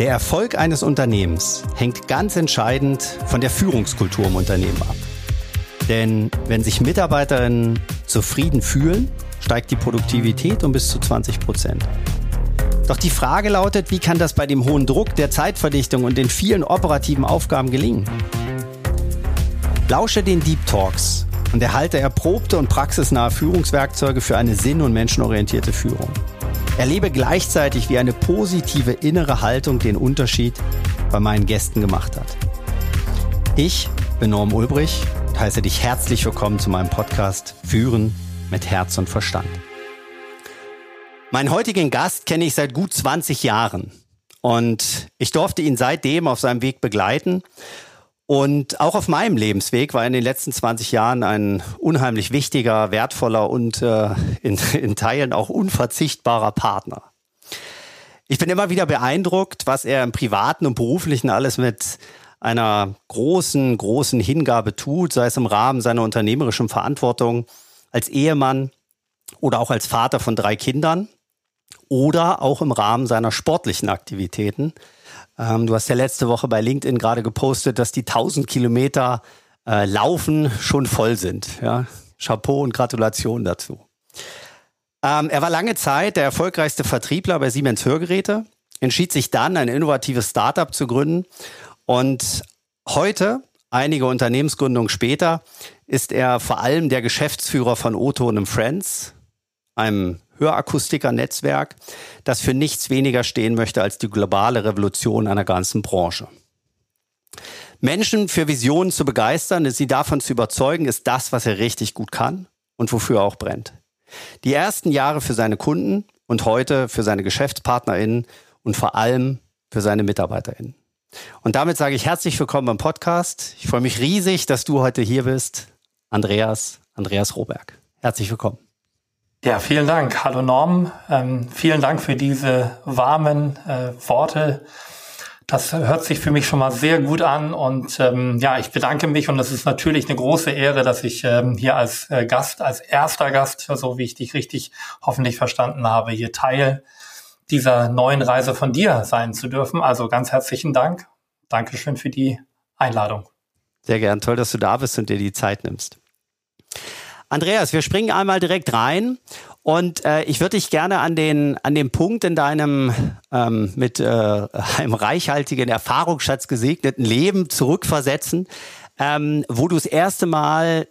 Der Erfolg eines Unternehmens hängt ganz entscheidend von der Führungskultur im Unternehmen ab. Denn wenn sich Mitarbeiterinnen zufrieden fühlen, steigt die Produktivität um bis zu 20 Prozent. Doch die Frage lautet, wie kann das bei dem hohen Druck, der Zeitverdichtung und den vielen operativen Aufgaben gelingen? Lausche den Deep Talks und erhalte erprobte und praxisnahe Führungswerkzeuge für eine sinn- und menschenorientierte Führung. Erlebe gleichzeitig, wie eine positive innere Haltung den Unterschied bei meinen Gästen gemacht hat. Ich bin Norm Ulbrich und heiße dich herzlich willkommen zu meinem Podcast Führen mit Herz und Verstand. Meinen heutigen Gast kenne ich seit gut 20 Jahren und ich durfte ihn seitdem auf seinem Weg begleiten und auch auf meinem Lebensweg war in den letzten 20 Jahren ein unheimlich wichtiger, wertvoller und äh, in, in Teilen auch unverzichtbarer Partner. Ich bin immer wieder beeindruckt, was er im privaten und beruflichen alles mit einer großen, großen Hingabe tut, sei es im Rahmen seiner unternehmerischen Verantwortung als Ehemann oder auch als Vater von drei Kindern oder auch im Rahmen seiner sportlichen Aktivitäten. Ähm, du hast ja letzte Woche bei LinkedIn gerade gepostet, dass die 1000 Kilometer äh, Laufen schon voll sind. Ja? Chapeau und Gratulation dazu. Ähm, er war lange Zeit der erfolgreichste Vertriebler bei Siemens Hörgeräte, entschied sich dann, ein innovatives Startup zu gründen und heute, einige Unternehmensgründungen später, ist er vor allem der Geschäftsführer von Otto und Friends, einem Hörakustiker-Netzwerk, das für nichts weniger stehen möchte als die globale Revolution einer ganzen Branche. Menschen für Visionen zu begeistern, sie davon zu überzeugen, ist das, was er richtig gut kann und wofür er auch brennt. Die ersten Jahre für seine Kunden und heute für seine GeschäftspartnerInnen und vor allem für seine MitarbeiterInnen. Und damit sage ich herzlich willkommen beim Podcast. Ich freue mich riesig, dass du heute hier bist. Andreas, Andreas Roberg. Herzlich willkommen. Ja, vielen Dank. Hallo Norm. Ähm, vielen Dank für diese warmen äh, Worte. Das hört sich für mich schon mal sehr gut an und ähm, ja, ich bedanke mich und es ist natürlich eine große Ehre, dass ich ähm, hier als äh, Gast, als erster Gast, so wie ich dich richtig hoffentlich verstanden habe, hier Teil dieser neuen Reise von dir sein zu dürfen. Also ganz herzlichen Dank. Dankeschön für die Einladung. Sehr gern. Toll, dass du da bist und dir die Zeit nimmst. Andreas, wir springen einmal direkt rein und äh, ich würde dich gerne an den, an den Punkt in deinem ähm, mit äh, einem reichhaltigen Erfahrungsschatz gesegneten Leben zurückversetzen, ähm, wo du das erste Mal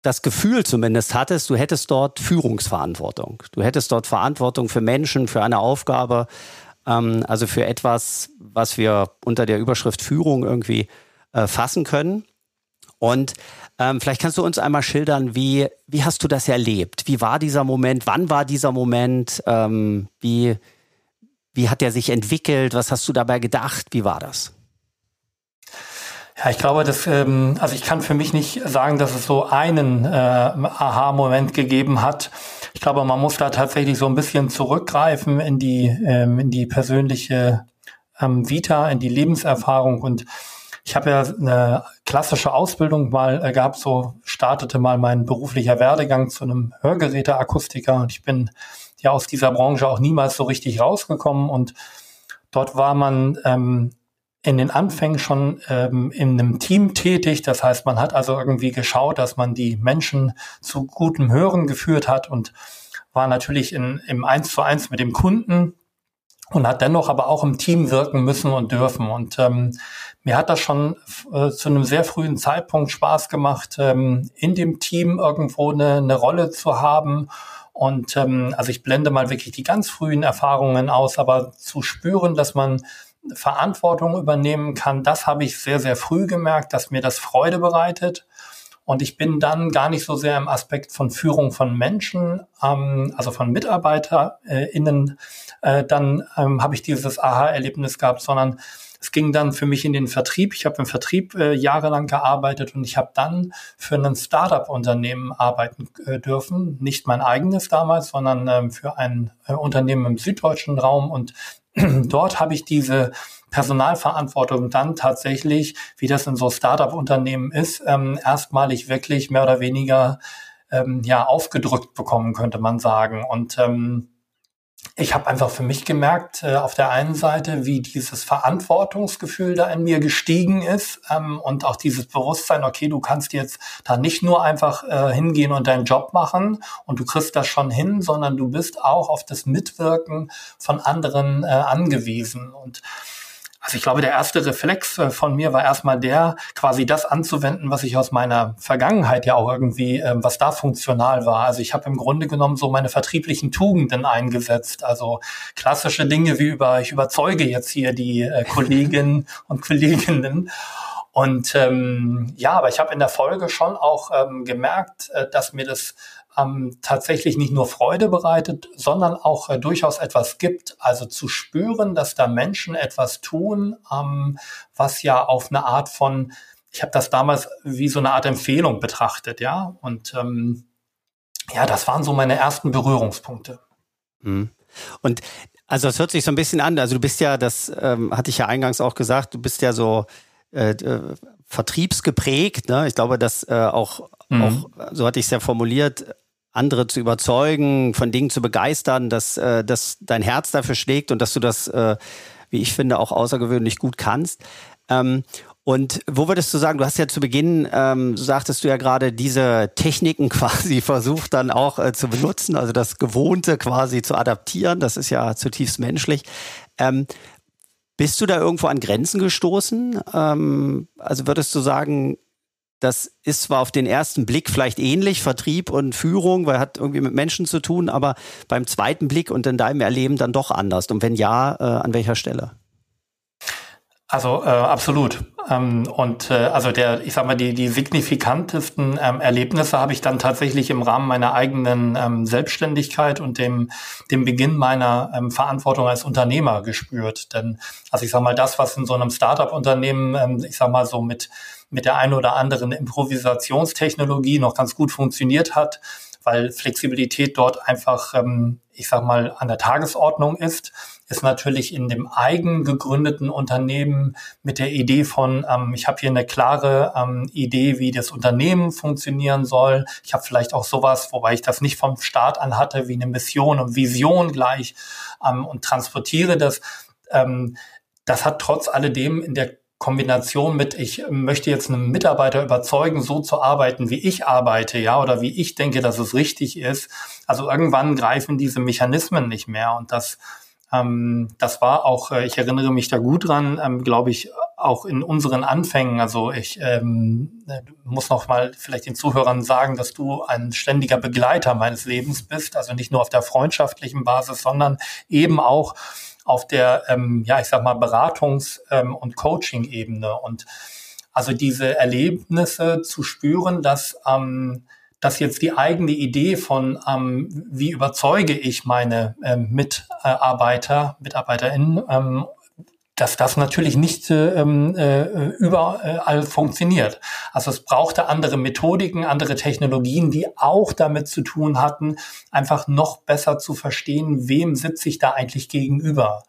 das Gefühl zumindest hattest, du hättest dort Führungsverantwortung. Du hättest dort Verantwortung für Menschen, für eine Aufgabe, ähm, also für etwas, was wir unter der Überschrift Führung irgendwie äh, fassen können. Und ähm, vielleicht kannst du uns einmal schildern, wie, wie hast du das erlebt? Wie war dieser Moment? Wann war dieser Moment? Ähm, wie, wie hat der sich entwickelt? Was hast du dabei gedacht? Wie war das? Ja, ich glaube, dass, ähm, also ich kann für mich nicht sagen, dass es so einen äh, Aha-Moment gegeben hat. Ich glaube, man muss da tatsächlich so ein bisschen zurückgreifen in die, ähm, in die persönliche ähm, Vita, in die Lebenserfahrung und ich habe ja eine klassische Ausbildung mal äh, gehabt, so startete mal mein beruflicher Werdegang zu einem Hörgeräteakustiker und ich bin ja aus dieser Branche auch niemals so richtig rausgekommen und dort war man ähm, in den Anfängen schon ähm, in einem Team tätig. Das heißt, man hat also irgendwie geschaut, dass man die Menschen zu gutem Hören geführt hat und war natürlich in, im Eins zu eins mit dem Kunden und hat dennoch aber auch im Team wirken müssen und dürfen. Und ähm, mir hat das schon äh, zu einem sehr frühen Zeitpunkt Spaß gemacht, ähm, in dem Team irgendwo eine, eine Rolle zu haben. Und ähm, also ich blende mal wirklich die ganz frühen Erfahrungen aus, aber zu spüren, dass man Verantwortung übernehmen kann, das habe ich sehr, sehr früh gemerkt, dass mir das Freude bereitet. Und ich bin dann gar nicht so sehr im Aspekt von Führung von Menschen, ähm, also von MitarbeiterInnen, äh, dann ähm, habe ich dieses Aha-Erlebnis gehabt, sondern es ging dann für mich in den Vertrieb. Ich habe im Vertrieb äh, jahrelang gearbeitet und ich habe dann für ein Startup-Unternehmen arbeiten äh, dürfen. Nicht mein eigenes damals, sondern ähm, für ein äh, Unternehmen im süddeutschen Raum. Und dort habe ich diese Personalverantwortung dann tatsächlich, wie das in so Startup-Unternehmen ist, ähm, erstmalig wirklich mehr oder weniger ähm, ja aufgedrückt bekommen, könnte man sagen. Und ähm, ich habe einfach für mich gemerkt, äh, auf der einen Seite, wie dieses Verantwortungsgefühl da in mir gestiegen ist ähm, und auch dieses Bewusstsein, okay, du kannst jetzt da nicht nur einfach äh, hingehen und deinen Job machen und du kriegst das schon hin, sondern du bist auch auf das Mitwirken von anderen äh, angewiesen. Und also ich glaube, der erste Reflex äh, von mir war erstmal der, quasi das anzuwenden, was ich aus meiner Vergangenheit ja auch irgendwie, ähm, was da funktional war. Also ich habe im Grunde genommen so meine vertrieblichen Tugenden eingesetzt. Also klassische Dinge wie über, ich überzeuge jetzt hier die äh, Kolleginnen und Kolleginnen. Und ähm, ja, aber ich habe in der Folge schon auch ähm, gemerkt, äh, dass mir das ähm, tatsächlich nicht nur Freude bereitet, sondern auch äh, durchaus etwas gibt. Also zu spüren, dass da Menschen etwas tun, ähm, was ja auf eine Art von, ich habe das damals wie so eine Art Empfehlung betrachtet, ja. Und ähm, ja, das waren so meine ersten Berührungspunkte. Mhm. Und also es hört sich so ein bisschen an. Also du bist ja, das ähm, hatte ich ja eingangs auch gesagt, du bist ja so äh, äh vertriebsgeprägt. Ne? Ich glaube, dass äh, auch, mhm. auch, so hatte ich es ja formuliert, andere zu überzeugen, von Dingen zu begeistern, dass, äh, dass dein Herz dafür schlägt und dass du das, äh, wie ich finde, auch außergewöhnlich gut kannst. Ähm, und wo würdest du sagen, du hast ja zu Beginn, ähm, sagtest du ja gerade, diese Techniken quasi versucht dann auch äh, zu benutzen, also das Gewohnte quasi zu adaptieren. Das ist ja zutiefst menschlich. Ähm, bist du da irgendwo an Grenzen gestoßen? Ähm, also würdest du sagen, das ist zwar auf den ersten Blick vielleicht ähnlich, Vertrieb und Führung, weil hat irgendwie mit Menschen zu tun, aber beim zweiten Blick und in deinem Erleben dann doch anders. Und wenn ja, äh, an welcher Stelle? Also äh, absolut. Ähm, und äh, also der, ich sag mal, die, die signifikantesten ähm, Erlebnisse habe ich dann tatsächlich im Rahmen meiner eigenen ähm, Selbstständigkeit und dem, dem Beginn meiner ähm, Verantwortung als Unternehmer gespürt. Denn, also ich sag mal, das, was in so einem Startup-Unternehmen, ähm, ich sag mal, so mit, mit der einen oder anderen Improvisationstechnologie noch ganz gut funktioniert hat, weil Flexibilität dort einfach, ähm, ich sag mal, an der Tagesordnung ist ist natürlich in dem eigen gegründeten Unternehmen mit der Idee von, ähm, ich habe hier eine klare ähm, Idee, wie das Unternehmen funktionieren soll. Ich habe vielleicht auch sowas, wobei ich das nicht vom Start an hatte, wie eine Mission und Vision gleich und transportiere das. Das hat trotz alledem in der Kombination mit, ich möchte jetzt einen Mitarbeiter überzeugen, so zu arbeiten, wie ich arbeite, ja, oder wie ich denke, dass es richtig ist. Also irgendwann greifen diese Mechanismen nicht mehr und das ähm, das war auch, äh, ich erinnere mich da gut dran, ähm, glaube ich, auch in unseren Anfängen. Also ich ähm, äh, muss noch mal vielleicht den Zuhörern sagen, dass du ein ständiger Begleiter meines Lebens bist. Also nicht nur auf der freundschaftlichen Basis, sondern eben auch auf der, ähm, ja, ich sag mal, Beratungs- ähm, und Coaching-Ebene. Und also diese Erlebnisse zu spüren, dass ähm, dass jetzt die eigene Idee von, ähm, wie überzeuge ich meine ähm, Mitarbeiter, MitarbeiterInnen, ähm, dass das natürlich nicht ähm, äh, überall funktioniert. Also es brauchte andere Methodiken, andere Technologien, die auch damit zu tun hatten, einfach noch besser zu verstehen, wem sitze ich da eigentlich gegenüber.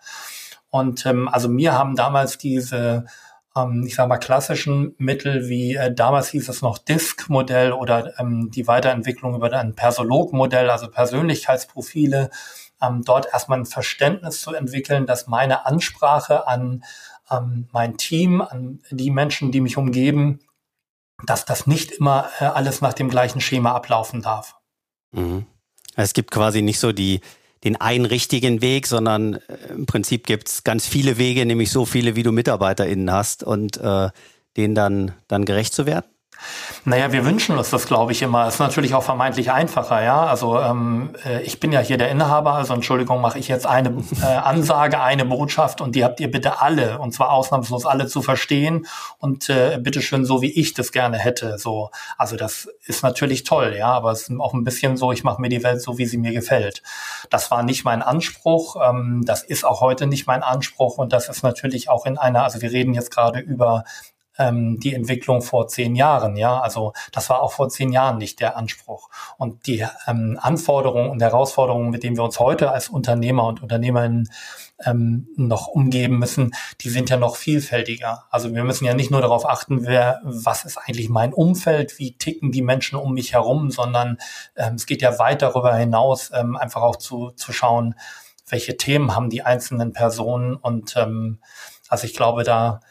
Und ähm, also mir haben damals diese ähm, ich sage mal, klassischen Mittel wie äh, damals hieß es noch Disk-Modell oder ähm, die Weiterentwicklung über ein Persolog-Modell, also Persönlichkeitsprofile, ähm, dort erstmal ein Verständnis zu entwickeln, dass meine Ansprache an ähm, mein Team, an die Menschen, die mich umgeben, dass das nicht immer äh, alles nach dem gleichen Schema ablaufen darf. Mhm. Es gibt quasi nicht so die, den einen richtigen Weg, sondern äh, im Prinzip gibt's ganz viele Wege, nämlich so viele, wie du MitarbeiterInnen hast und äh, denen dann, dann gerecht zu werden? Naja, wir wünschen uns das, glaube ich, immer. Ist natürlich auch vermeintlich einfacher, ja. Also ähm, äh, ich bin ja hier der Inhaber, also Entschuldigung, mache ich jetzt eine äh, Ansage, eine Botschaft und die habt ihr bitte alle, und zwar ausnahmslos alle zu verstehen und äh, bitteschön so, wie ich das gerne hätte. So, also das ist natürlich toll, ja, aber es ist auch ein bisschen so, ich mache mir die Welt so, wie sie mir gefällt. Das war nicht mein Anspruch, ähm, das ist auch heute nicht mein Anspruch und das ist natürlich auch in einer, also wir reden jetzt gerade über ähm, die Entwicklung vor zehn Jahren. Ja, also das war auch vor zehn Jahren nicht der Anspruch. Und die ähm, Anforderungen und Herausforderungen, mit denen wir uns heute als Unternehmer und Unternehmerinnen ähm, noch umgeben müssen, die sind ja noch vielfältiger. Also wir müssen ja nicht nur darauf achten, wer, was ist eigentlich mein Umfeld, wie ticken die Menschen um mich herum, sondern ähm, es geht ja weit darüber hinaus, ähm, einfach auch zu, zu schauen, welche Themen haben die einzelnen Personen und ähm, also ich glaube, da,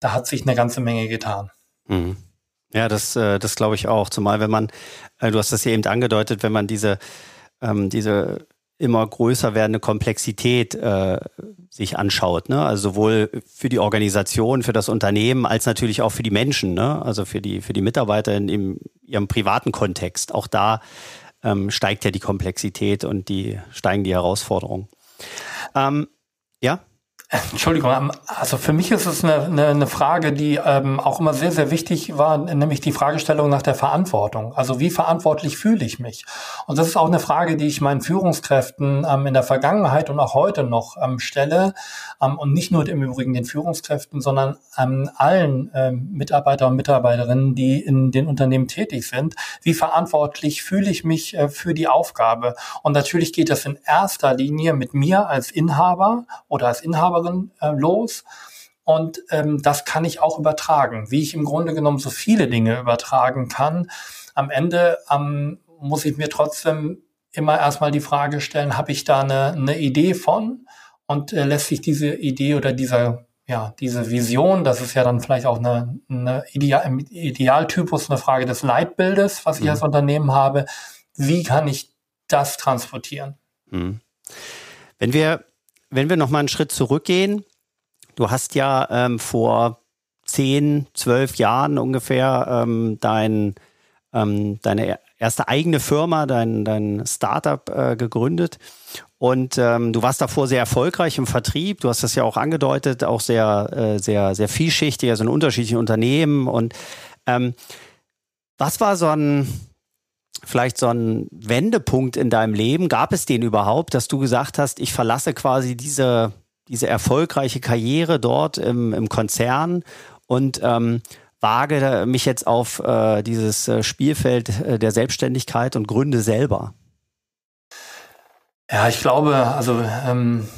da hat sich eine ganze Menge getan. Mhm. Ja, das, äh, das glaube ich auch. Zumal wenn man, äh, du hast das ja eben angedeutet, wenn man diese, ähm, diese immer größer werdende Komplexität äh, sich anschaut. Ne? Also sowohl für die Organisation, für das Unternehmen, als natürlich auch für die Menschen, ne? also für die, für die Mitarbeiter in, in ihrem privaten Kontext. Auch da ähm, steigt ja die Komplexität und die steigen die Herausforderungen. Ähm, ja? Entschuldigung, ähm, also für mich ist es eine, eine, eine Frage, die ähm, auch immer sehr, sehr wichtig war, nämlich die Fragestellung nach der Verantwortung. Also wie verantwortlich fühle ich mich? Und das ist auch eine Frage, die ich meinen Führungskräften ähm, in der Vergangenheit und auch heute noch ähm, stelle. Ähm, und nicht nur im Übrigen den Führungskräften, sondern ähm, allen ähm, Mitarbeiter und Mitarbeiterinnen, die in den Unternehmen tätig sind. Wie verantwortlich fühle ich mich äh, für die Aufgabe? Und natürlich geht das in erster Linie mit mir als Inhaber oder als Inhaber Inhaberin äh, los. Und ähm, das kann ich auch übertragen, wie ich im Grunde genommen so viele Dinge übertragen kann. Am Ende ähm, muss ich mir trotzdem immer erstmal die Frage stellen, habe ich da eine, eine Idee von? Und äh, lässt sich diese Idee oder dieser, ja, diese Vision, das ist ja dann vielleicht auch eine, eine Ideal, Idealtypus, eine Frage des Leitbildes, was ich mhm. als Unternehmen habe. Wie kann ich das transportieren? Mhm. Wenn wir wenn wir noch mal einen Schritt zurückgehen, du hast ja ähm, vor zehn, zwölf Jahren ungefähr ähm, dein, ähm, deine erste eigene Firma, dein, dein Startup äh, gegründet. Und ähm, du warst davor sehr erfolgreich im Vertrieb. Du hast das ja auch angedeutet, auch sehr, äh, sehr, sehr vielschichtig, also in unterschiedlichen Unternehmen. Und ähm, was war so ein, vielleicht so ein Wendepunkt in deinem Leben? Gab es den überhaupt, dass du gesagt hast, ich verlasse quasi diese, diese erfolgreiche Karriere dort im, im Konzern und ähm, wage mich jetzt auf äh, dieses äh, Spielfeld äh, der Selbstständigkeit und gründe selber? Ja, ich glaube, also ähm,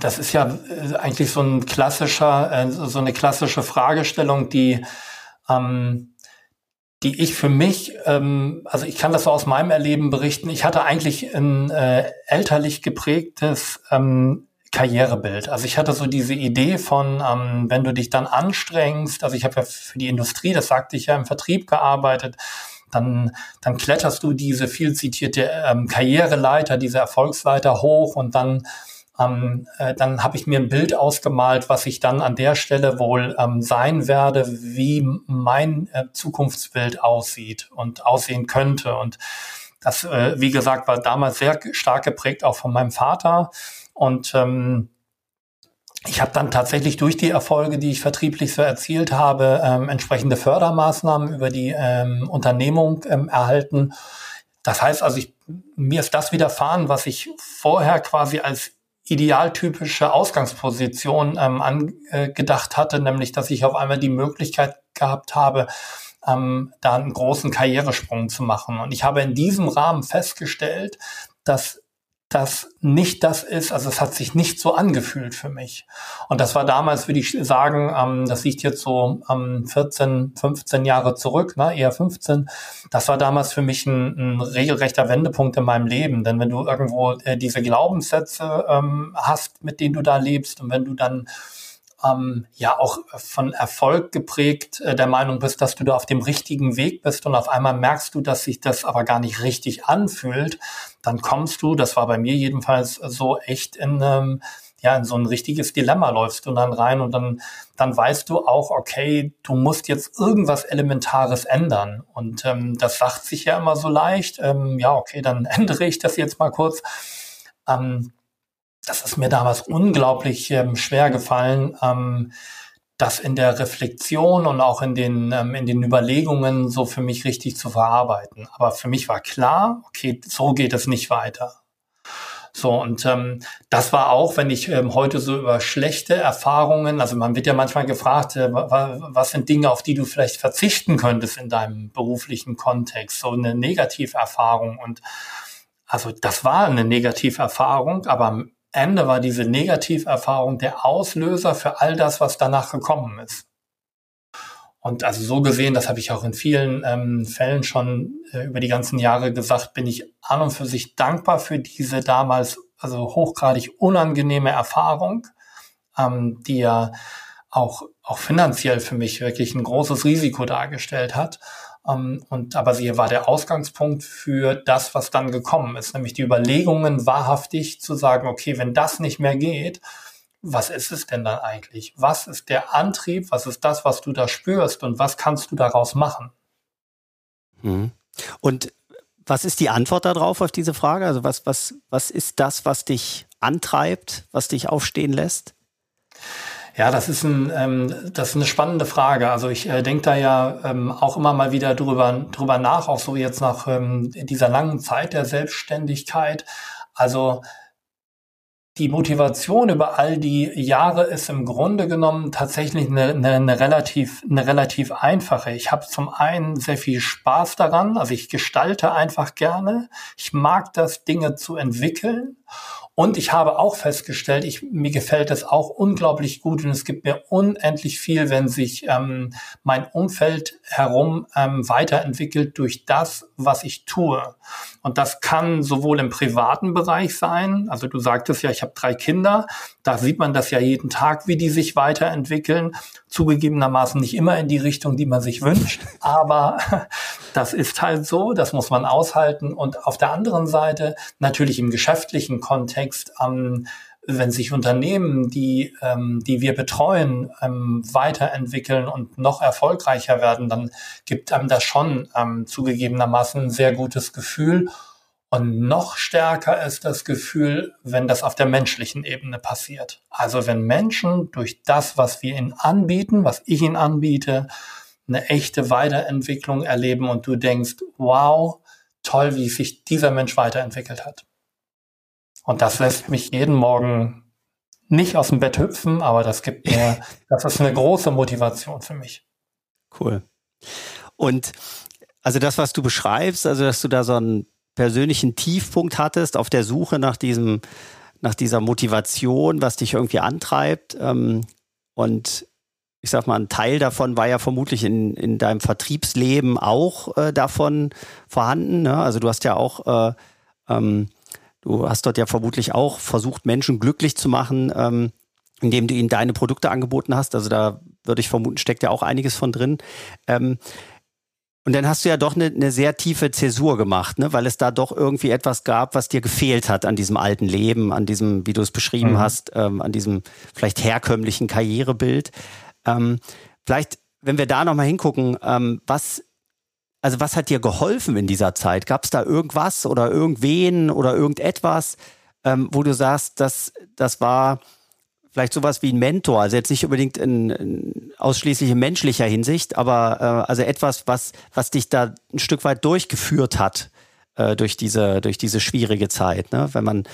das ist ja äh, eigentlich so ein klassischer, äh, so eine klassische Fragestellung, die ähm, die ich für mich, ähm, also ich kann das so aus meinem Erleben berichten, ich hatte eigentlich ein äh, elterlich geprägtes ähm, Karrierebild. Also ich hatte so diese Idee von, ähm, wenn du dich dann anstrengst, also ich habe ja für die Industrie, das sagte ich ja, im Vertrieb gearbeitet, dann, dann kletterst du diese viel zitierte ähm, Karriereleiter, diese Erfolgsleiter hoch und dann ähm, äh, dann habe ich mir ein Bild ausgemalt, was ich dann an der Stelle wohl ähm, sein werde, wie mein äh, Zukunftsbild aussieht und aussehen könnte. Und das, äh, wie gesagt, war damals sehr stark geprägt auch von meinem Vater. Und ähm, ich habe dann tatsächlich durch die Erfolge, die ich vertrieblich so erzielt habe, ähm, entsprechende Fördermaßnahmen über die ähm, Unternehmung ähm, erhalten. Das heißt also, ich, mir ist das widerfahren, was ich vorher quasi als idealtypische Ausgangsposition ähm, angedacht hatte, nämlich dass ich auf einmal die Möglichkeit gehabt habe, ähm, da einen großen Karrieresprung zu machen. Und ich habe in diesem Rahmen festgestellt, dass das nicht das ist, also es hat sich nicht so angefühlt für mich. Und das war damals, würde ich sagen, ähm, das liegt jetzt so ähm, 14, 15 Jahre zurück, ne, eher 15. Das war damals für mich ein, ein regelrechter Wendepunkt in meinem Leben. Denn wenn du irgendwo äh, diese Glaubenssätze ähm, hast, mit denen du da lebst und wenn du dann ähm, ja auch von Erfolg geprägt äh, der Meinung bist, dass du da auf dem richtigen Weg bist und auf einmal merkst du, dass sich das aber gar nicht richtig anfühlt, dann kommst du, das war bei mir jedenfalls so echt in ähm, ja, in so ein richtiges Dilemma läufst du dann rein und dann, dann weißt du auch, okay, du musst jetzt irgendwas Elementares ändern. Und ähm, das sagt sich ja immer so leicht. Ähm, ja, okay, dann ändere ich das jetzt mal kurz. Ähm, das ist mir damals unglaublich ähm, schwer gefallen, ähm, das in der Reflexion und auch in den, ähm, in den Überlegungen so für mich richtig zu verarbeiten. Aber für mich war klar, okay, so geht es nicht weiter. So, und ähm, das war auch, wenn ich ähm, heute so über schlechte Erfahrungen, also man wird ja manchmal gefragt, äh, was sind Dinge, auf die du vielleicht verzichten könntest in deinem beruflichen Kontext, so eine Negativerfahrung. Und also das war eine Negativerfahrung, aber Ende war diese Negativerfahrung der Auslöser für all das, was danach gekommen ist. Und also so gesehen, das habe ich auch in vielen ähm, Fällen schon äh, über die ganzen Jahre gesagt, bin ich an und für sich dankbar für diese damals also hochgradig unangenehme Erfahrung, ähm, die ja auch, auch finanziell für mich wirklich ein großes Risiko dargestellt hat. Um, und aber sie war der Ausgangspunkt für das, was dann gekommen ist, nämlich die Überlegungen wahrhaftig zu sagen, okay, wenn das nicht mehr geht, was ist es denn dann eigentlich? Was ist der Antrieb? Was ist das, was du da spürst? Und was kannst du daraus machen? Mhm. Und was ist die Antwort darauf auf diese Frage? Also was, was, was ist das, was dich antreibt, was dich aufstehen lässt? Ja, das ist, ein, ähm, das ist eine spannende Frage. Also ich äh, denke da ja ähm, auch immer mal wieder drüber, drüber nach, auch so jetzt nach ähm, dieser langen Zeit der Selbstständigkeit. Also die Motivation über all die Jahre ist im Grunde genommen tatsächlich eine, eine, eine relativ, eine relativ einfache. Ich habe zum einen sehr viel Spaß daran, also ich gestalte einfach gerne. Ich mag das, Dinge zu entwickeln. Und ich habe auch festgestellt, ich, mir gefällt es auch unglaublich gut und es gibt mir unendlich viel, wenn sich ähm, mein Umfeld herum ähm, weiterentwickelt durch das, was ich tue. Und das kann sowohl im privaten Bereich sein, also du sagtest ja, ich habe drei Kinder, da sieht man das ja jeden Tag, wie die sich weiterentwickeln. Zugegebenermaßen nicht immer in die Richtung, die man sich wünscht, aber das ist halt so, das muss man aushalten. Und auf der anderen Seite natürlich im geschäftlichen Kontext, ähm, wenn sich Unternehmen, die, ähm, die wir betreuen, ähm, weiterentwickeln und noch erfolgreicher werden, dann gibt einem das schon ähm, zugegebenermaßen ein sehr gutes Gefühl. Und noch stärker ist das Gefühl, wenn das auf der menschlichen Ebene passiert. Also wenn Menschen durch das, was wir ihnen anbieten, was ich ihnen anbiete, eine echte Weiterentwicklung erleben und du denkst, wow, toll, wie sich dieser Mensch weiterentwickelt hat. Und das lässt mich jeden Morgen nicht aus dem Bett hüpfen, aber das gibt mir, das ist eine große Motivation für mich. Cool. Und also das, was du beschreibst, also dass du da so einen persönlichen Tiefpunkt hattest auf der Suche nach diesem, nach dieser Motivation, was dich irgendwie antreibt. Ähm, und ich sag mal, ein Teil davon war ja vermutlich in, in deinem Vertriebsleben auch äh, davon vorhanden. Ne? Also du hast ja auch, äh, ähm, du hast dort ja vermutlich auch versucht, Menschen glücklich zu machen, ähm, indem du ihnen deine Produkte angeboten hast. Also da würde ich vermuten, steckt ja auch einiges von drin. Ähm, und dann hast du ja doch eine, eine sehr tiefe Zäsur gemacht, ne? weil es da doch irgendwie etwas gab, was dir gefehlt hat an diesem alten Leben, an diesem, wie du es beschrieben mhm. hast, ähm, an diesem vielleicht herkömmlichen Karrierebild. Ähm, vielleicht, wenn wir da nochmal hingucken, ähm, was, also was hat dir geholfen in dieser Zeit? Gab es da irgendwas oder irgendwen oder irgendetwas, ähm, wo du sagst, das, das war vielleicht sowas wie ein Mentor, also jetzt nicht unbedingt in, in ausschließlich in menschlicher Hinsicht, aber äh, also etwas, was, was dich da ein Stück weit durchgeführt hat äh, durch diese, durch diese schwierige Zeit. Ne? Wenn man,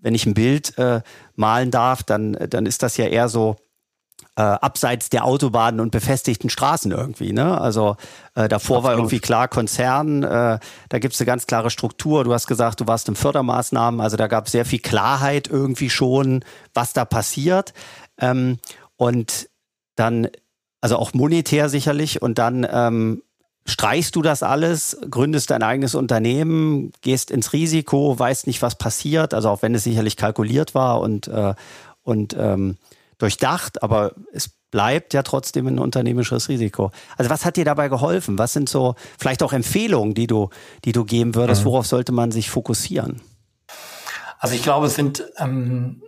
wenn ich ein Bild äh, malen darf, dann, dann ist das ja eher so, äh, abseits der Autobahnen und befestigten Straßen irgendwie. Ne? Also äh, davor Absolut. war irgendwie klar Konzern, äh, da gibt es eine ganz klare Struktur. Du hast gesagt, du warst im Fördermaßnahmen, also da gab es sehr viel Klarheit irgendwie schon, was da passiert. Ähm, und dann, also auch monetär sicherlich, und dann ähm, streichst du das alles, gründest dein eigenes Unternehmen, gehst ins Risiko, weißt nicht, was passiert, also auch wenn es sicherlich kalkuliert war und, äh, und ähm, durchdacht, aber es bleibt ja trotzdem ein unternehmerisches Risiko. Also was hat dir dabei geholfen? Was sind so vielleicht auch Empfehlungen, die du, die du geben würdest? Mhm. Worauf sollte man sich fokussieren? Also ich glaube, es sind ähm,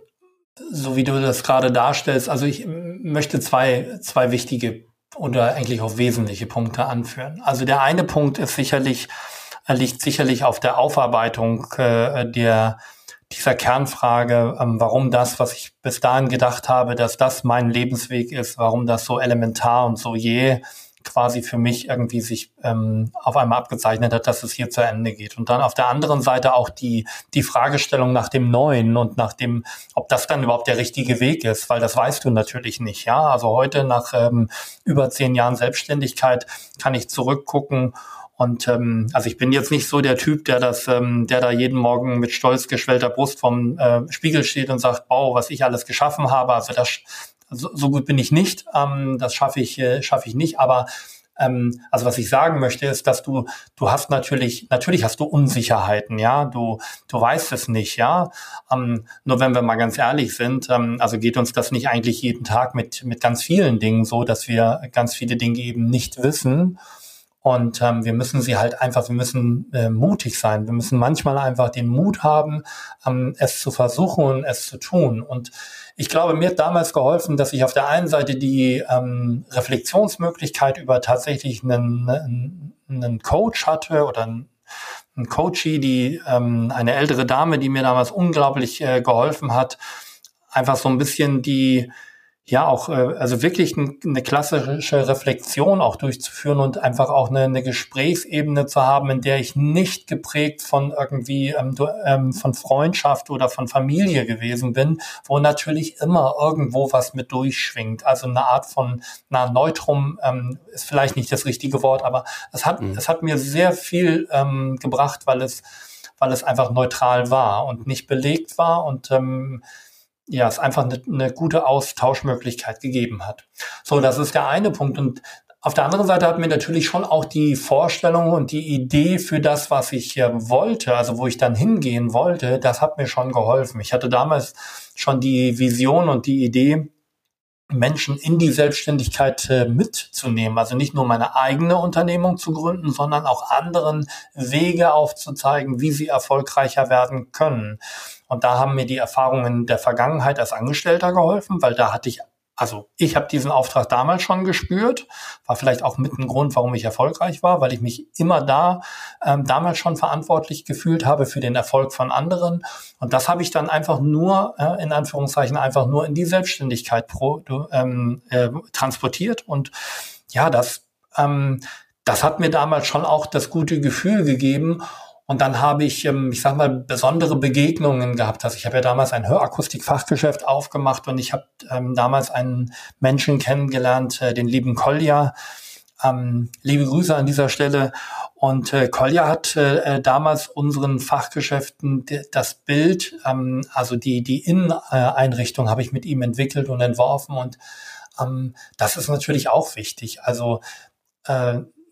so wie du das gerade darstellst. Also ich möchte zwei zwei wichtige oder eigentlich auch wesentliche Punkte anführen. Also der eine Punkt ist sicherlich liegt sicherlich auf der Aufarbeitung äh, der dieser Kernfrage, ähm, warum das, was ich bis dahin gedacht habe, dass das mein Lebensweg ist, warum das so elementar und so je quasi für mich irgendwie sich ähm, auf einmal abgezeichnet hat, dass es hier zu Ende geht. Und dann auf der anderen Seite auch die, die Fragestellung nach dem Neuen und nach dem, ob das dann überhaupt der richtige Weg ist, weil das weißt du natürlich nicht. Ja, also heute nach ähm, über zehn Jahren Selbstständigkeit kann ich zurückgucken und ähm, also ich bin jetzt nicht so der Typ, der das, ähm, der da jeden Morgen mit stolz geschwellter Brust vom äh, Spiegel steht und sagt, wow, was ich alles geschaffen habe. Also das so, so gut bin ich nicht. Ähm, das schaffe ich, äh, schaffe ich nicht. Aber ähm, also was ich sagen möchte, ist, dass du, du hast natürlich, natürlich hast du Unsicherheiten, ja, du, du weißt es nicht, ja. Ähm, nur wenn wir mal ganz ehrlich sind, ähm, also geht uns das nicht eigentlich jeden Tag mit, mit ganz vielen Dingen so, dass wir ganz viele Dinge eben nicht wissen. Und ähm, wir müssen sie halt einfach, wir müssen äh, mutig sein. Wir müssen manchmal einfach den Mut haben, ähm, es zu versuchen und es zu tun. Und ich glaube, mir hat damals geholfen, dass ich auf der einen Seite die ähm, Reflexionsmöglichkeit über tatsächlich einen, einen, einen Coach hatte oder einen, einen Coachie, die ähm, eine ältere Dame, die mir damals unglaublich äh, geholfen hat, einfach so ein bisschen die ja auch, äh, also wirklich eine klassische Reflexion auch durchzuführen und einfach auch eine, eine Gesprächsebene zu haben, in der ich nicht geprägt von irgendwie ähm, ähm, von Freundschaft oder von Familie gewesen bin, wo natürlich immer irgendwo was mit durchschwingt. Also eine Art von, na, Neutrum ähm, ist vielleicht nicht das richtige Wort, aber es hat, mhm. es hat mir sehr viel ähm, gebracht, weil es, weil es einfach neutral war und nicht belegt war und ähm, ja, es einfach eine, eine gute Austauschmöglichkeit gegeben hat. So, das ist der eine Punkt. Und auf der anderen Seite hat mir natürlich schon auch die Vorstellung und die Idee für das, was ich hier wollte, also wo ich dann hingehen wollte, das hat mir schon geholfen. Ich hatte damals schon die Vision und die Idee, Menschen in die Selbstständigkeit äh, mitzunehmen. Also nicht nur meine eigene Unternehmung zu gründen, sondern auch anderen Wege aufzuzeigen, wie sie erfolgreicher werden können. Und da haben mir die Erfahrungen der Vergangenheit als Angestellter geholfen, weil da hatte ich also ich habe diesen Auftrag damals schon gespürt, war vielleicht auch mit ein Grund, warum ich erfolgreich war, weil ich mich immer da ähm, damals schon verantwortlich gefühlt habe für den Erfolg von anderen. Und das habe ich dann einfach nur, äh, in Anführungszeichen, einfach nur in die Selbstständigkeit pro, ähm, äh, transportiert. Und ja, das, ähm, das hat mir damals schon auch das gute Gefühl gegeben. Und dann habe ich, ähm, ich sag mal, besondere Begegnungen gehabt. Also ich habe ja damals ein Hörakustik-Fachgeschäft aufgemacht und ich habe ähm, damals einen Menschen kennengelernt, äh, den lieben Kolja. Ähm, liebe Grüße an dieser Stelle. Und äh, Kolja hat äh, damals unseren Fachgeschäften das Bild, also die, die Inneneinrichtung habe ich mit ihm entwickelt und entworfen. Und das ist natürlich auch wichtig. Also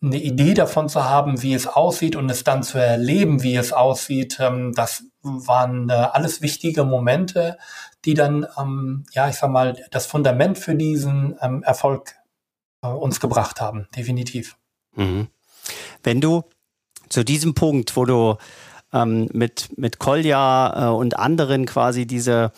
eine Idee davon zu haben, wie es aussieht und es dann zu erleben, wie es aussieht, ähm, das waren äh, alles wichtige Momente, die dann, ähm, ja, ich sag mal, das Fundament für diesen ähm, Erfolg äh, uns gebracht haben, definitiv. Mhm. Wenn du zu diesem Punkt, wo du ähm, mit, mit Kolja äh, und anderen quasi diese,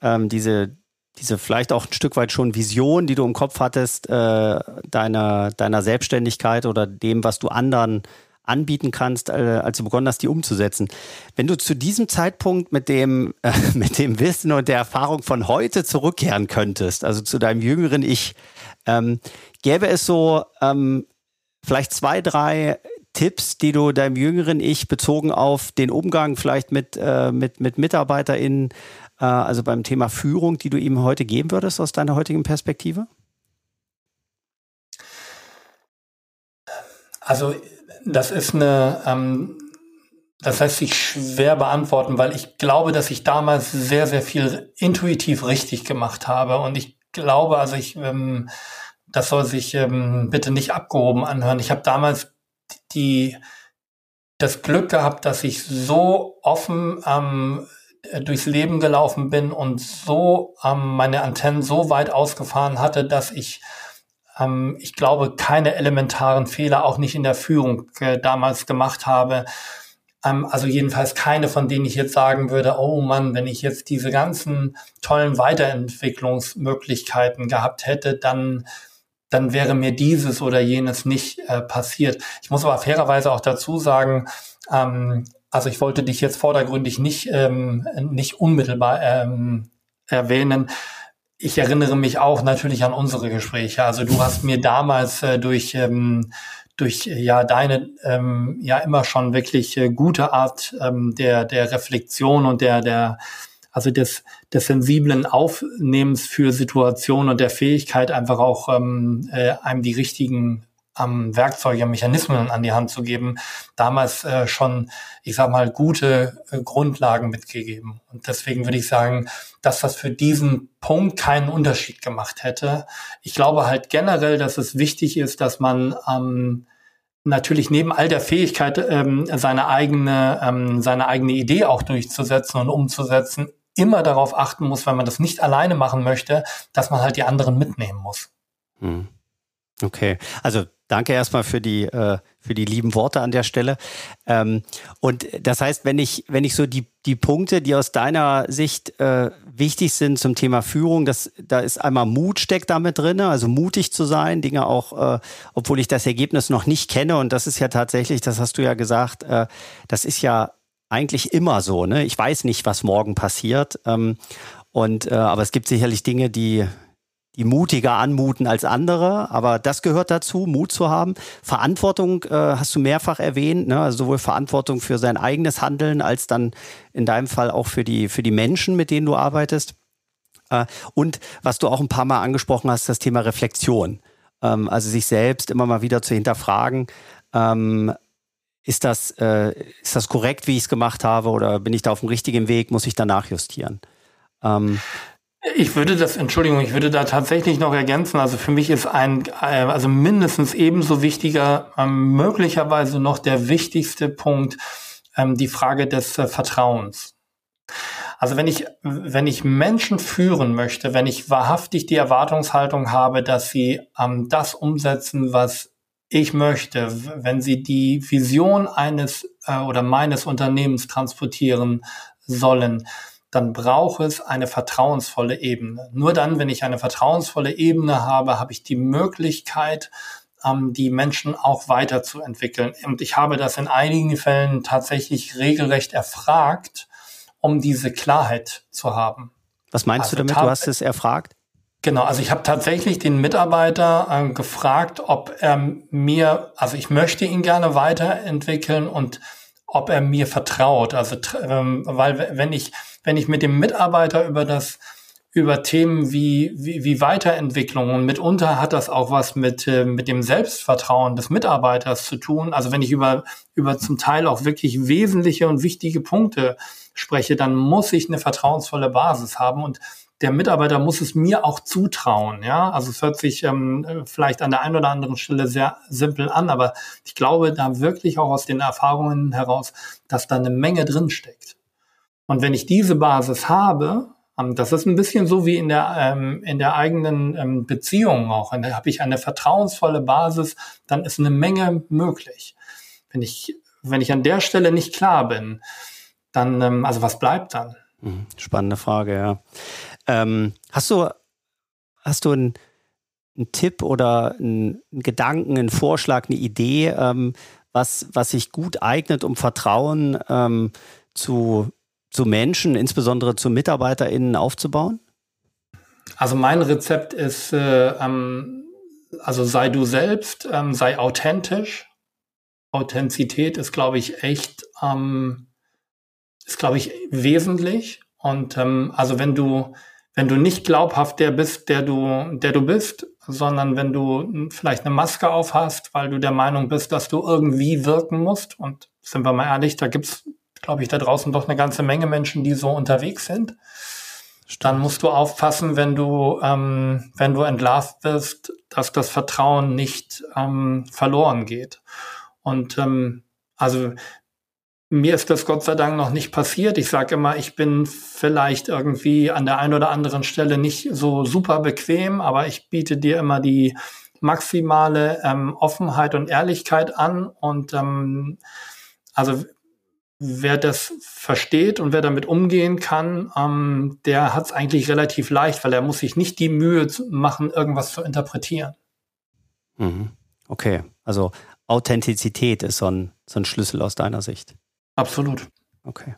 ähm, diese, diese vielleicht auch ein Stück weit schon Vision, die du im Kopf hattest, äh, deiner, deiner Selbstständigkeit oder dem, was du anderen anbieten kannst, äh, als du begonnen hast, die umzusetzen. Wenn du zu diesem Zeitpunkt mit dem, äh, mit dem Wissen und der Erfahrung von heute zurückkehren könntest, also zu deinem jüngeren Ich, ähm, gäbe es so ähm, vielleicht zwei, drei Tipps, die du deinem jüngeren Ich bezogen auf den Umgang vielleicht mit, äh, mit, mit MitarbeiterInnen äh, also beim Thema Führung, die du ihm heute geben würdest aus deiner heutigen Perspektive? Also das ist eine, ähm, das lässt sich schwer beantworten, weil ich glaube, dass ich damals sehr, sehr viel intuitiv richtig gemacht habe. Und ich glaube, also ich, ähm, das soll sich ähm, bitte nicht abgehoben anhören. Ich habe damals die, das Glück gehabt, dass ich so offen ähm, äh, durchs Leben gelaufen bin und so ähm, meine Antennen so weit ausgefahren hatte, dass ich, ähm, ich glaube, keine elementaren Fehler auch nicht in der Führung äh, damals gemacht habe. Ähm, also jedenfalls keine, von denen ich jetzt sagen würde, oh Mann, wenn ich jetzt diese ganzen tollen Weiterentwicklungsmöglichkeiten gehabt hätte, dann dann wäre mir dieses oder jenes nicht äh, passiert. Ich muss aber fairerweise auch dazu sagen, ähm, also ich wollte dich jetzt vordergründig nicht, ähm, nicht unmittelbar ähm, erwähnen. Ich erinnere mich auch natürlich an unsere Gespräche. Also du hast mir damals äh, durch ähm, durch ja deine ähm, ja immer schon wirklich äh, gute Art ähm, der der Reflexion und der der also des des sensiblen Aufnehmens für Situationen und der Fähigkeit einfach auch ähm, äh, einem die richtigen ähm, Werkzeuge, Mechanismen an die Hand zu geben, damals äh, schon, ich sag mal, gute äh, Grundlagen mitgegeben. Und deswegen würde ich sagen, dass das für diesen Punkt keinen Unterschied gemacht hätte. Ich glaube halt generell, dass es wichtig ist, dass man ähm, natürlich neben all der Fähigkeit, ähm, seine eigene, ähm, seine eigene Idee auch durchzusetzen und umzusetzen, immer darauf achten muss, wenn man das nicht alleine machen möchte, dass man halt die anderen mitnehmen muss. Hm. Okay, also danke erstmal für die äh, für die lieben Worte an der Stelle. Ähm, und das heißt, wenn ich wenn ich so die die Punkte, die aus deiner Sicht äh, wichtig sind zum Thema Führung, das da ist einmal Mut steckt damit drin, also mutig zu sein, Dinge auch, äh, obwohl ich das Ergebnis noch nicht kenne. Und das ist ja tatsächlich, das hast du ja gesagt, äh, das ist ja eigentlich immer so. Ne? Ich weiß nicht, was morgen passiert. Ähm, und äh, aber es gibt sicherlich Dinge, die die mutiger anmuten als andere, aber das gehört dazu, Mut zu haben. Verantwortung äh, hast du mehrfach erwähnt, ne? also sowohl Verantwortung für sein eigenes Handeln als dann in deinem Fall auch für die, für die Menschen, mit denen du arbeitest. Äh, und was du auch ein paar Mal angesprochen hast, das Thema Reflexion. Ähm, also sich selbst immer mal wieder zu hinterfragen, ähm, ist das, äh, ist das korrekt, wie ich es gemacht habe, oder bin ich da auf dem richtigen Weg, muss ich danach justieren? Ähm, ich würde das, Entschuldigung, ich würde da tatsächlich noch ergänzen. Also für mich ist ein, äh, also mindestens ebenso wichtiger, ähm, möglicherweise noch der wichtigste Punkt, ähm, die Frage des äh, Vertrauens. Also wenn ich, wenn ich Menschen führen möchte, wenn ich wahrhaftig die Erwartungshaltung habe, dass sie ähm, das umsetzen, was ich möchte, wenn sie die Vision eines äh, oder meines Unternehmens transportieren sollen, dann braucht es eine vertrauensvolle Ebene. Nur dann, wenn ich eine vertrauensvolle Ebene habe, habe ich die Möglichkeit, ähm, die Menschen auch weiterzuentwickeln. Und ich habe das in einigen Fällen tatsächlich regelrecht erfragt, um diese Klarheit zu haben. Was meinst also du damit? Du hast es erfragt? Genau, also ich habe tatsächlich den Mitarbeiter äh, gefragt, ob er mir, also ich möchte ihn gerne weiterentwickeln und ob er mir vertraut. Also ähm, weil wenn ich wenn ich mit dem Mitarbeiter über das über Themen wie, wie, wie Weiterentwicklung und mitunter hat das auch was mit, äh, mit dem Selbstvertrauen des Mitarbeiters zu tun. Also wenn ich über, über zum Teil auch wirklich wesentliche und wichtige Punkte spreche, dann muss ich eine vertrauensvolle Basis haben und der Mitarbeiter muss es mir auch zutrauen. Ja, also es hört sich ähm, vielleicht an der einen oder anderen Stelle sehr simpel an, aber ich glaube da wirklich auch aus den Erfahrungen heraus, dass da eine Menge drin steckt. Und wenn ich diese Basis habe, ähm, das ist ein bisschen so wie in der, ähm, in der eigenen ähm, Beziehung auch. Da habe ich eine vertrauensvolle Basis, dann ist eine Menge möglich. Wenn ich, wenn ich an der Stelle nicht klar bin, dann, ähm, also was bleibt dann? Mhm. Spannende Frage, ja. Ähm, hast du, hast du einen, einen Tipp oder einen, einen, Gedanken, einen Vorschlag, eine Idee, ähm, was, was sich gut eignet, um Vertrauen zu zu Menschen, insbesondere zu MitarbeiterInnen aufzubauen? Also mein Rezept ist, äh, ähm, also sei du selbst, ähm, sei authentisch. Authentizität ist, glaube ich, echt, ähm, ist, glaube ich, wesentlich. Und ähm, also wenn du, wenn du nicht glaubhaft der bist, der du, der du bist, sondern wenn du vielleicht eine Maske auf hast, weil du der Meinung bist, dass du irgendwie wirken musst, und sind wir mal ehrlich, da gibt's glaube ich, da draußen doch eine ganze Menge Menschen, die so unterwegs sind. Dann musst du aufpassen, wenn du, ähm, wenn du entlarvt bist, dass das Vertrauen nicht ähm, verloren geht. Und ähm, also mir ist das Gott sei Dank noch nicht passiert. Ich sage immer, ich bin vielleicht irgendwie an der einen oder anderen Stelle nicht so super bequem, aber ich biete dir immer die maximale ähm, Offenheit und Ehrlichkeit an. Und ähm, also wer das versteht und wer damit umgehen kann, ähm, der hat es eigentlich relativ leicht, weil er muss sich nicht die Mühe machen, irgendwas zu interpretieren. Mhm. Okay, also Authentizität ist so ein, so ein Schlüssel aus deiner Sicht. Absolut. Okay.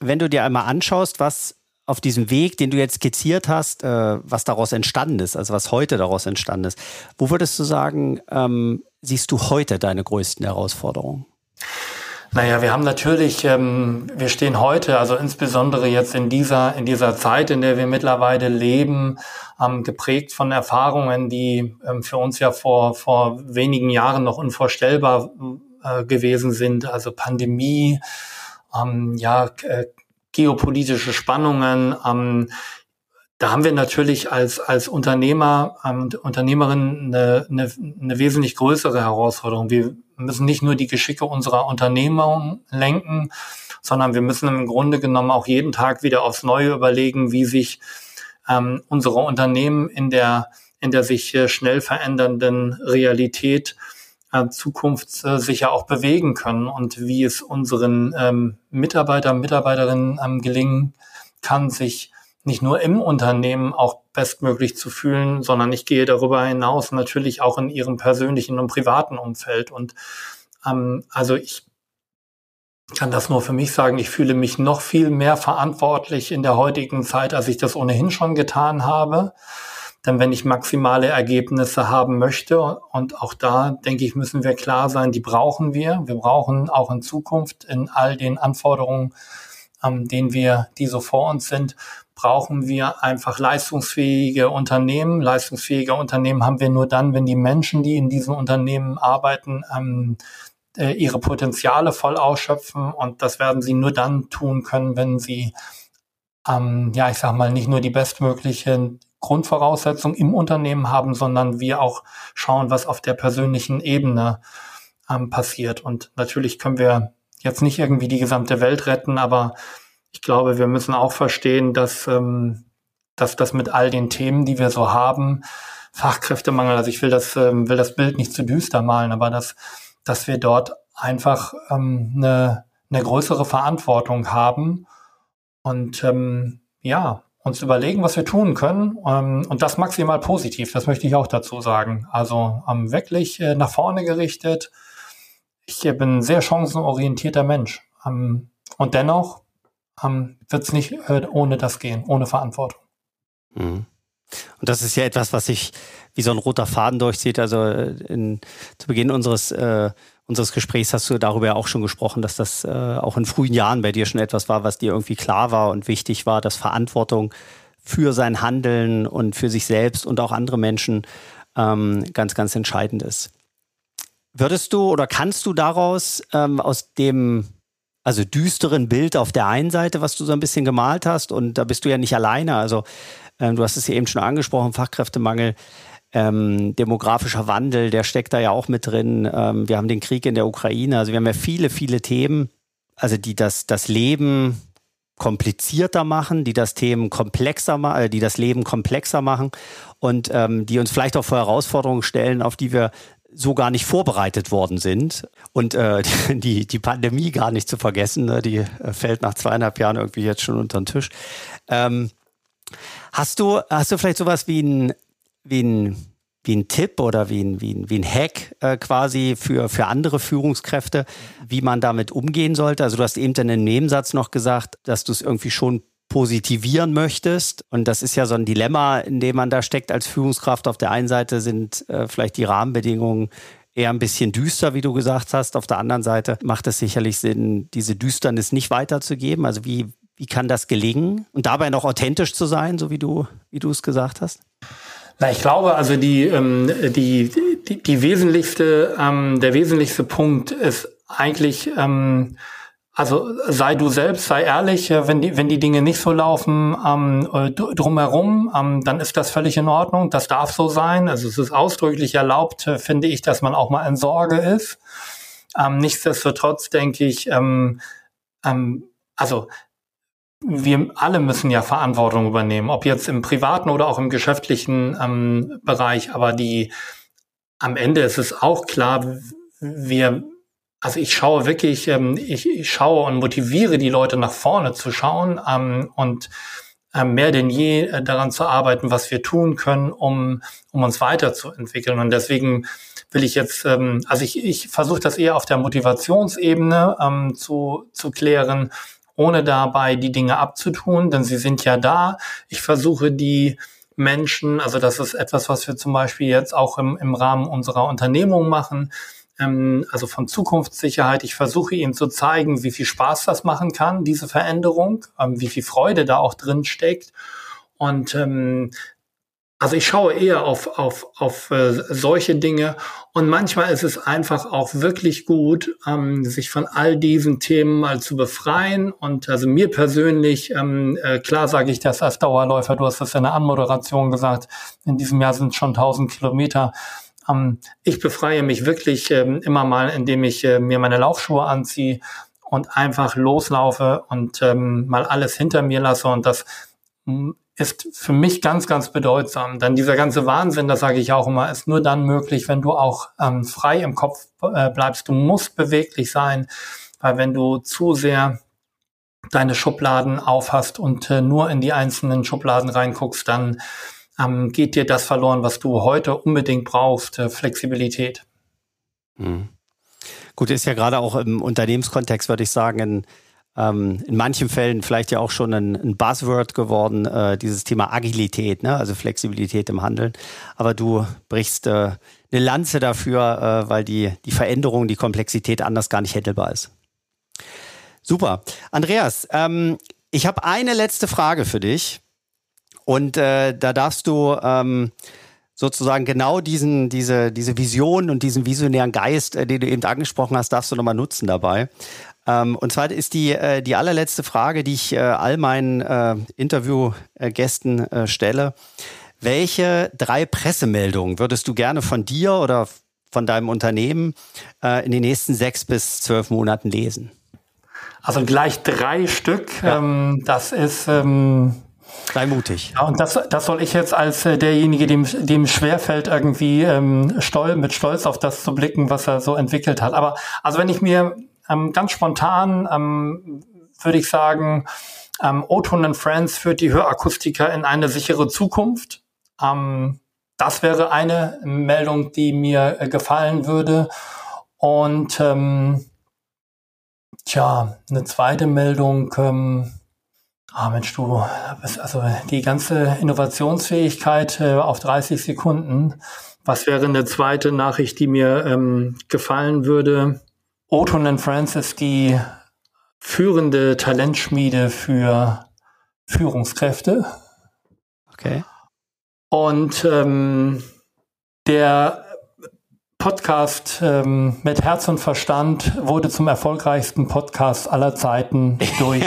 Wenn du dir einmal anschaust, was auf diesem Weg, den du jetzt skizziert hast, äh, was daraus entstanden ist, also was heute daraus entstanden ist, wo würdest du sagen, ähm, siehst du heute deine größten Herausforderungen? Naja, wir haben natürlich, ähm, wir stehen heute, also insbesondere jetzt in dieser, in dieser Zeit, in der wir mittlerweile leben, ähm, geprägt von Erfahrungen, die ähm, für uns ja vor, vor wenigen Jahren noch unvorstellbar äh, gewesen sind. Also Pandemie, ähm, ja, äh, geopolitische Spannungen, ähm, da haben wir natürlich als, als Unternehmer und ähm, Unternehmerin eine, eine, eine wesentlich größere Herausforderung. Wir müssen nicht nur die Geschicke unserer Unternehmung lenken, sondern wir müssen im Grunde genommen auch jeden Tag wieder aufs Neue überlegen, wie sich ähm, unsere Unternehmen in der, in der sich äh, schnell verändernden Realität äh, zukunftssicher auch bewegen können und wie es unseren ähm, Mitarbeitern, Mitarbeiterinnen ähm, gelingen kann, sich nicht nur im Unternehmen auch bestmöglich zu fühlen, sondern ich gehe darüber hinaus natürlich auch in ihrem persönlichen und privaten Umfeld. Und ähm, also ich kann das nur für mich sagen, ich fühle mich noch viel mehr verantwortlich in der heutigen Zeit, als ich das ohnehin schon getan habe. Denn wenn ich maximale Ergebnisse haben möchte, und auch da denke ich, müssen wir klar sein, die brauchen wir. Wir brauchen auch in Zukunft in all den Anforderungen, ähm, denen wir, die so vor uns sind, brauchen wir einfach leistungsfähige Unternehmen. Leistungsfähige Unternehmen haben wir nur dann, wenn die Menschen, die in diesen Unternehmen arbeiten, ähm, äh, ihre Potenziale voll ausschöpfen. Und das werden sie nur dann tun können, wenn sie, ähm, ja, ich sag mal, nicht nur die bestmöglichen Grundvoraussetzungen im Unternehmen haben, sondern wir auch schauen, was auf der persönlichen Ebene ähm, passiert. Und natürlich können wir jetzt nicht irgendwie die gesamte Welt retten, aber ich glaube, wir müssen auch verstehen, dass, ähm, dass das mit all den Themen, die wir so haben, Fachkräftemangel, also ich will das, ähm, will das Bild nicht zu düster malen, aber dass, dass wir dort einfach ähm, eine, eine größere Verantwortung haben und ähm, ja, uns überlegen, was wir tun können ähm, und das maximal positiv, das möchte ich auch dazu sagen. Also ähm, wirklich äh, nach vorne gerichtet. Ich äh, bin ein sehr chancenorientierter Mensch ähm, und dennoch ähm, wird es nicht äh, ohne das gehen, ohne Verantwortung. Mhm. Und das ist ja etwas, was sich wie so ein roter Faden durchzieht. Also äh, in, zu Beginn unseres, äh, unseres Gesprächs hast du darüber ja auch schon gesprochen, dass das äh, auch in frühen Jahren bei dir schon etwas war, was dir irgendwie klar war und wichtig war, dass Verantwortung für sein Handeln und für sich selbst und auch andere Menschen ähm, ganz, ganz entscheidend ist. Würdest du oder kannst du daraus ähm, aus dem also düsteren Bild auf der einen Seite, was du so ein bisschen gemalt hast. Und da bist du ja nicht alleine. Also ähm, du hast es ja eben schon angesprochen, Fachkräftemangel, ähm, demografischer Wandel, der steckt da ja auch mit drin. Ähm, wir haben den Krieg in der Ukraine. Also wir haben ja viele, viele Themen, also die das, das Leben komplizierter machen, die das Themen komplexer machen, äh, die das Leben komplexer machen und ähm, die uns vielleicht auch vor Herausforderungen stellen, auf die wir so gar nicht vorbereitet worden sind. Und äh, die, die Pandemie gar nicht zu vergessen, ne? die äh, fällt nach zweieinhalb Jahren irgendwie jetzt schon unter den Tisch. Ähm, hast, du, hast du vielleicht sowas wie ein, wie ein, wie ein Tipp oder wie ein, wie ein, wie ein Hack äh, quasi für, für andere Führungskräfte, wie man damit umgehen sollte? Also du hast eben in einem Nebensatz noch gesagt, dass du es irgendwie schon positivieren möchtest. Und das ist ja so ein Dilemma, in dem man da steckt als Führungskraft. Auf der einen Seite sind äh, vielleicht die Rahmenbedingungen eher ein bisschen düster, wie du gesagt hast. Auf der anderen Seite macht es sicherlich Sinn, diese Düsternis nicht weiterzugeben. Also wie, wie kann das gelingen und dabei noch authentisch zu sein, so wie du, wie du es gesagt hast? Na, ich glaube, also die, ähm, die, die, die wesentlichste, ähm, der wesentlichste Punkt ist eigentlich, ähm, also sei du selbst, sei ehrlich, wenn die, wenn die Dinge nicht so laufen ähm, äh, drumherum, ähm, dann ist das völlig in Ordnung. Das darf so sein. Also es ist ausdrücklich erlaubt, äh, finde ich, dass man auch mal in Sorge ist. Ähm, nichtsdestotrotz denke ich, ähm, ähm, also wir alle müssen ja Verantwortung übernehmen, ob jetzt im privaten oder auch im geschäftlichen ähm, Bereich. Aber die am Ende ist es auch klar, wir also ich schaue wirklich, ähm, ich, ich schaue und motiviere die Leute nach vorne zu schauen ähm, und ähm, mehr denn je äh, daran zu arbeiten, was wir tun können, um, um uns weiterzuentwickeln. Und deswegen will ich jetzt, ähm, also ich, ich versuche das eher auf der Motivationsebene ähm, zu, zu klären, ohne dabei die Dinge abzutun, denn sie sind ja da. Ich versuche die Menschen, also das ist etwas, was wir zum Beispiel jetzt auch im, im Rahmen unserer Unternehmung machen, ähm, also von Zukunftssicherheit. Ich versuche ihm zu zeigen, wie viel Spaß das machen kann, diese Veränderung, ähm, wie viel Freude da auch drin steckt. Und ähm, also ich schaue eher auf, auf, auf äh, solche Dinge und manchmal ist es einfach auch wirklich gut, ähm, sich von all diesen Themen mal zu befreien. Und also mir persönlich, ähm, äh, klar sage ich das als Dauerläufer, du hast das in der Anmoderation gesagt, in diesem Jahr sind es schon 1000 Kilometer. Ähm, ich befreie mich wirklich ähm, immer mal, indem ich äh, mir meine Laufschuhe anziehe und einfach loslaufe und ähm, mal alles hinter mir lasse. Und das ist für mich ganz, ganz bedeutsam. Denn dieser ganze Wahnsinn, das sage ich auch immer, ist nur dann möglich, wenn du auch ähm, frei im Kopf äh, bleibst. Du musst beweglich sein, weil wenn du zu sehr deine Schubladen aufhast und äh, nur in die einzelnen Schubladen reinguckst, dann ähm, geht dir das verloren, was du heute unbedingt brauchst, äh, Flexibilität. Mhm. Gut, ist ja gerade auch im Unternehmenskontext, würde ich sagen, ein ähm, in manchen Fällen vielleicht ja auch schon ein, ein Buzzword geworden, äh, dieses Thema Agilität, ne? also Flexibilität im Handeln. Aber du brichst äh, eine Lanze dafür, äh, weil die, die Veränderung, die Komplexität anders gar nicht händelbar ist. Super. Andreas, ähm, ich habe eine letzte Frage für dich. Und äh, da darfst du ähm, sozusagen genau diesen, diese, diese Vision und diesen visionären Geist, äh, den du eben angesprochen hast, darfst du nochmal nutzen dabei. Ähm, und zwar ist die, äh, die allerletzte Frage, die ich äh, all meinen äh, Interviewgästen äh, stelle. Welche drei Pressemeldungen würdest du gerne von dir oder von deinem Unternehmen äh, in den nächsten sechs bis zwölf Monaten lesen? Also gleich drei Stück. Ja. Ähm, das ist ähm Sei mutig. Ja, und das, das soll ich jetzt als äh, derjenige, dem, dem schwerfällt, irgendwie ähm, stol mit Stolz auf das zu blicken, was er so entwickelt hat. Aber also wenn ich mir ähm, ganz spontan ähm, würde ich sagen, ähm, O-Ton Friends führt die Hörakustiker in eine sichere Zukunft. Ähm, das wäre eine Meldung, die mir äh, gefallen würde. Und ähm, tja, eine zweite Meldung, ähm, ah Mensch, du, also die ganze Innovationsfähigkeit äh, auf 30 Sekunden. Was wäre eine zweite Nachricht, die mir ähm, gefallen würde? Oton Friends ist die führende Talentschmiede für Führungskräfte. Okay. Und ähm, der Podcast ähm, mit Herz und Verstand wurde zum erfolgreichsten Podcast aller Zeiten durch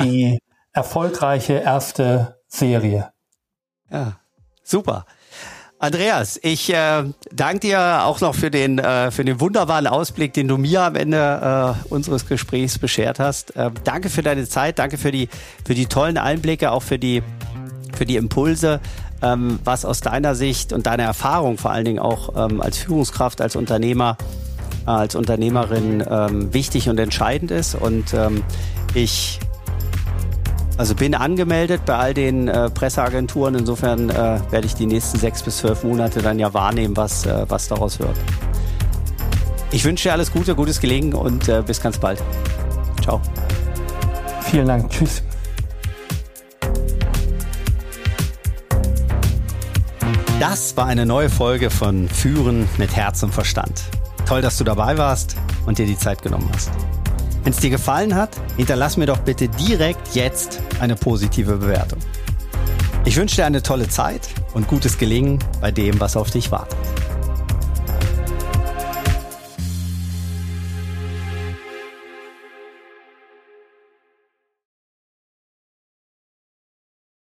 die erfolgreiche erste Serie. Ja, super. Andreas, ich äh, danke dir auch noch für den, äh, für den wunderbaren Ausblick, den du mir am Ende äh, unseres Gesprächs beschert hast. Äh, danke für deine Zeit, danke für die, für die tollen Einblicke, auch für die, für die Impulse, ähm, was aus deiner Sicht und deiner Erfahrung vor allen Dingen auch ähm, als Führungskraft, als Unternehmer, äh, als Unternehmerin ähm, wichtig und entscheidend ist. Und ähm, ich also bin angemeldet bei all den äh, Presseagenturen. Insofern äh, werde ich die nächsten sechs bis zwölf Monate dann ja wahrnehmen, was, äh, was daraus wird. Ich wünsche dir alles Gute, gutes Gelingen und äh, bis ganz bald. Ciao. Vielen Dank. Tschüss. Das war eine neue Folge von Führen mit Herz und Verstand. Toll, dass du dabei warst und dir die Zeit genommen hast. Wenn es dir gefallen hat, hinterlass mir doch bitte direkt jetzt eine positive Bewertung. Ich wünsche dir eine tolle Zeit und gutes Gelingen bei dem, was auf dich wartet.